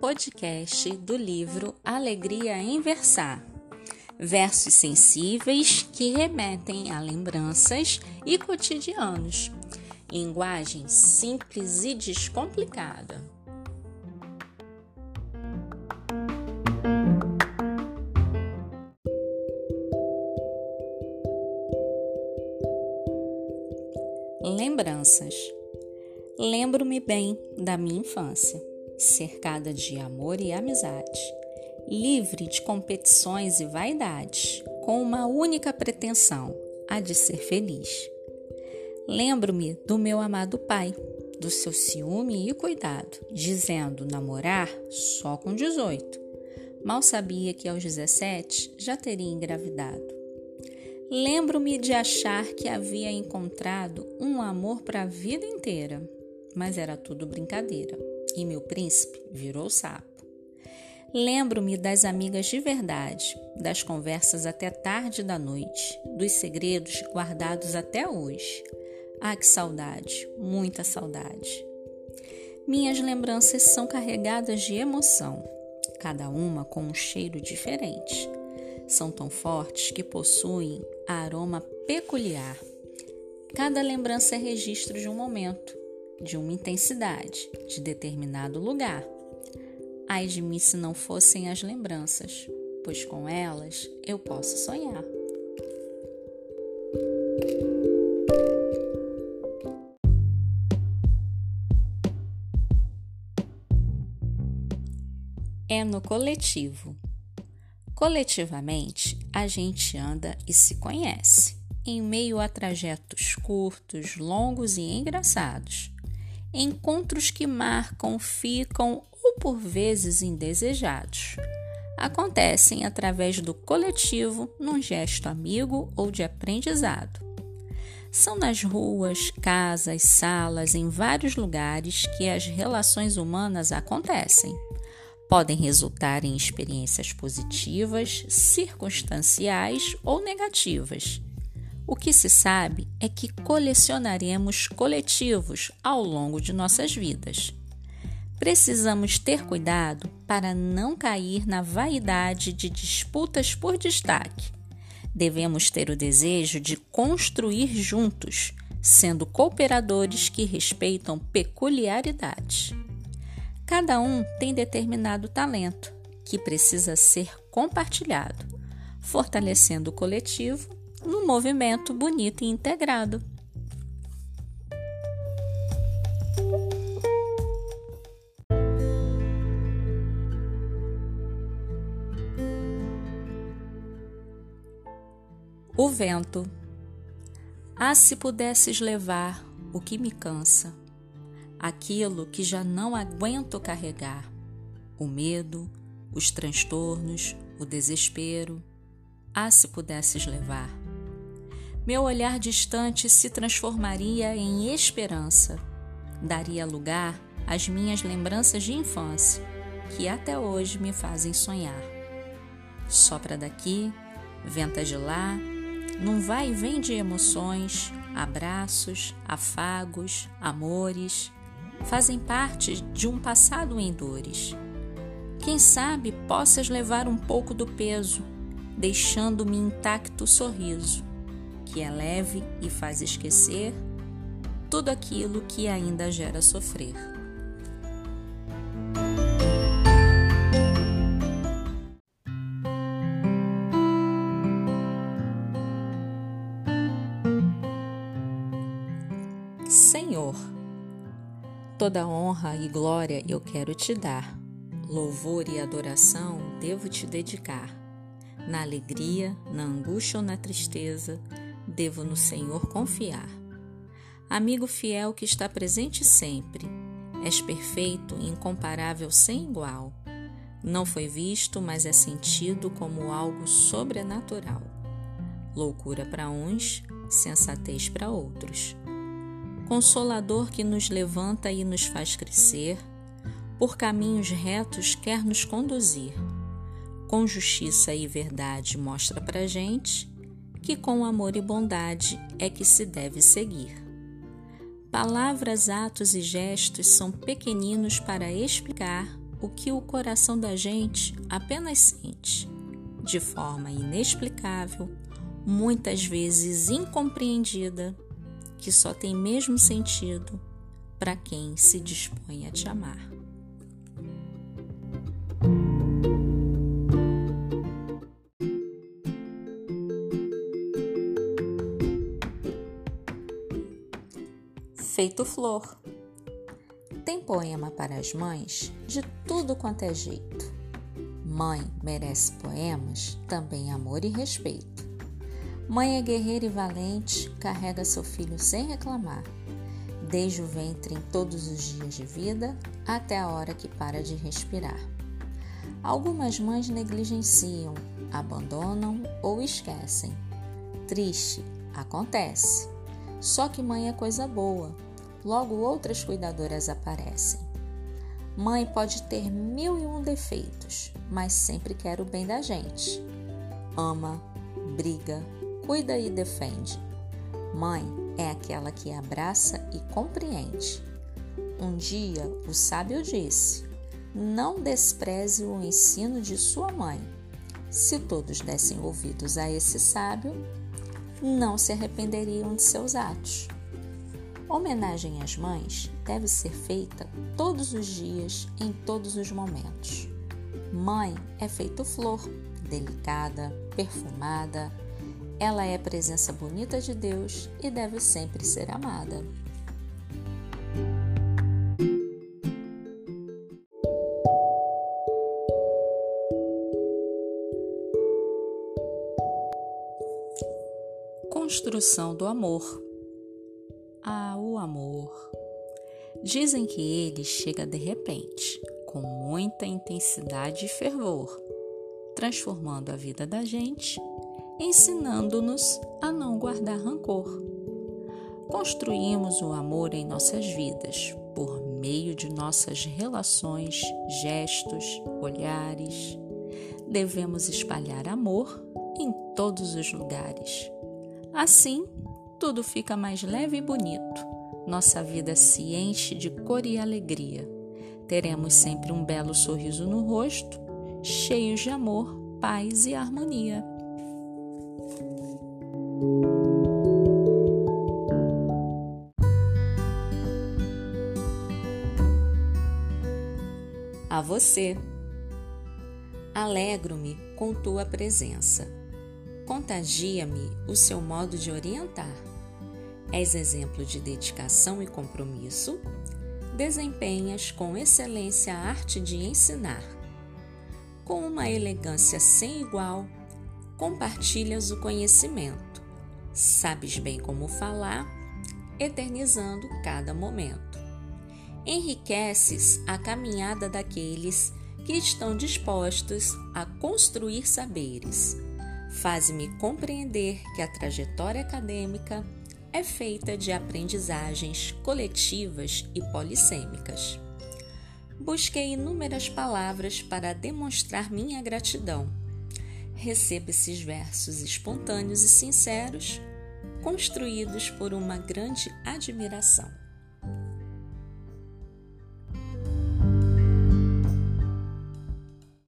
Podcast do livro Alegria em Versar. Versos sensíveis que remetem a lembranças e cotidianos. Linguagem simples e descomplicada. Lembro-me bem da minha infância, cercada de amor e amizade, livre de competições e vaidades, com uma única pretensão, a de ser feliz. Lembro-me do meu amado pai, do seu ciúme e cuidado, dizendo namorar só com 18. Mal sabia que aos 17 já teria engravidado. Lembro-me de achar que havia encontrado um amor para a vida inteira, mas era tudo brincadeira e meu príncipe virou sapo. Lembro-me das amigas de verdade, das conversas até tarde da noite, dos segredos guardados até hoje. Ah, que saudade, muita saudade. Minhas lembranças são carregadas de emoção, cada uma com um cheiro diferente são tão fortes que possuem aroma peculiar. Cada lembrança é registro de um momento, de uma intensidade, de determinado lugar. Ai de mim se não fossem as lembranças, pois com elas eu posso sonhar. É no coletivo. Coletivamente, a gente anda e se conhece, em meio a trajetos curtos, longos e engraçados. Encontros que marcam, ficam ou por vezes indesejados. Acontecem através do coletivo, num gesto amigo ou de aprendizado. São nas ruas, casas, salas, em vários lugares que as relações humanas acontecem podem resultar em experiências positivas, circunstanciais ou negativas. O que se sabe é que colecionaremos coletivos ao longo de nossas vidas. Precisamos ter cuidado para não cair na vaidade de disputas por destaque. Devemos ter o desejo de construir juntos, sendo cooperadores que respeitam peculiaridades. Cada um tem determinado talento que precisa ser compartilhado, fortalecendo o coletivo num movimento bonito e integrado. O vento. Ah, se pudesses levar o que me cansa aquilo que já não aguento carregar: o medo, os transtornos, o desespero. Ah, se pudesses levar! Meu olhar distante se transformaria em esperança, daria lugar às minhas lembranças de infância, que até hoje me fazem sonhar. Sopra daqui, venta de lá, num vai e vem de emoções, abraços, afagos, amores, fazem parte de um passado em dores. Quem sabe possas levar um pouco do peso, deixando-me intacto o sorriso, que é leve e faz esquecer tudo aquilo que ainda gera sofrer. Toda honra e glória eu quero te dar, louvor e adoração devo te dedicar. Na alegria, na angústia ou na tristeza, devo no Senhor confiar. Amigo fiel que está presente sempre, és perfeito, incomparável, sem igual. Não foi visto, mas é sentido como algo sobrenatural. Loucura para uns, sensatez para outros Consolador que nos levanta e nos faz crescer, por caminhos retos quer nos conduzir. Com justiça e verdade mostra para gente que com amor e bondade é que se deve seguir. Palavras, atos e gestos são pequeninos para explicar o que o coração da gente apenas sente, de forma inexplicável, muitas vezes incompreendida, que só tem mesmo sentido para quem se dispõe a te amar. Feito flor. Tem poema para as mães de tudo quanto é jeito. Mãe merece poemas, também amor e respeito. Mãe é guerreira e valente, carrega seu filho sem reclamar, desde o ventre em todos os dias de vida até a hora que para de respirar. Algumas mães negligenciam, abandonam ou esquecem. Triste, acontece. Só que mãe é coisa boa, logo outras cuidadoras aparecem. Mãe pode ter mil e um defeitos, mas sempre quer o bem da gente. Ama, briga, cuida e defende. Mãe é aquela que abraça e compreende. Um dia o sábio disse: Não despreze o ensino de sua mãe. Se todos dessem ouvidos a esse sábio, não se arrependeriam de seus atos. Homenagem às mães deve ser feita todos os dias, em todos os momentos. Mãe é feito flor, delicada, perfumada. Ela é presença bonita de Deus e deve sempre ser amada. Construção do amor. Ah, o amor. Dizem que ele chega de repente, com muita intensidade e fervor, transformando a vida da gente, ensinando-nos a não guardar rancor. Construímos o amor em nossas vidas por meio de nossas relações, gestos, olhares. Devemos espalhar amor em todos os lugares Assim, tudo fica mais leve e bonito. Nossa vida se enche de cor e alegria. Teremos sempre um belo sorriso no rosto, cheios de amor, paz e harmonia. A você. Alegro-me com tua presença Contagia-me o seu modo de orientar. És exemplo de dedicação e compromisso. Desempenhas com excelência a arte de ensinar. Com uma elegância sem igual, compartilhas o conhecimento. Sabes bem como falar, eternizando cada momento. Enriqueces a caminhada daqueles que estão dispostos a construir saberes Faz-me compreender que a trajetória acadêmica é feita de aprendizagens coletivas e polissêmicas. Busquei inúmeras palavras para demonstrar minha gratidão. Recebo esses versos espontâneos e sinceros, construídos por uma grande admiração.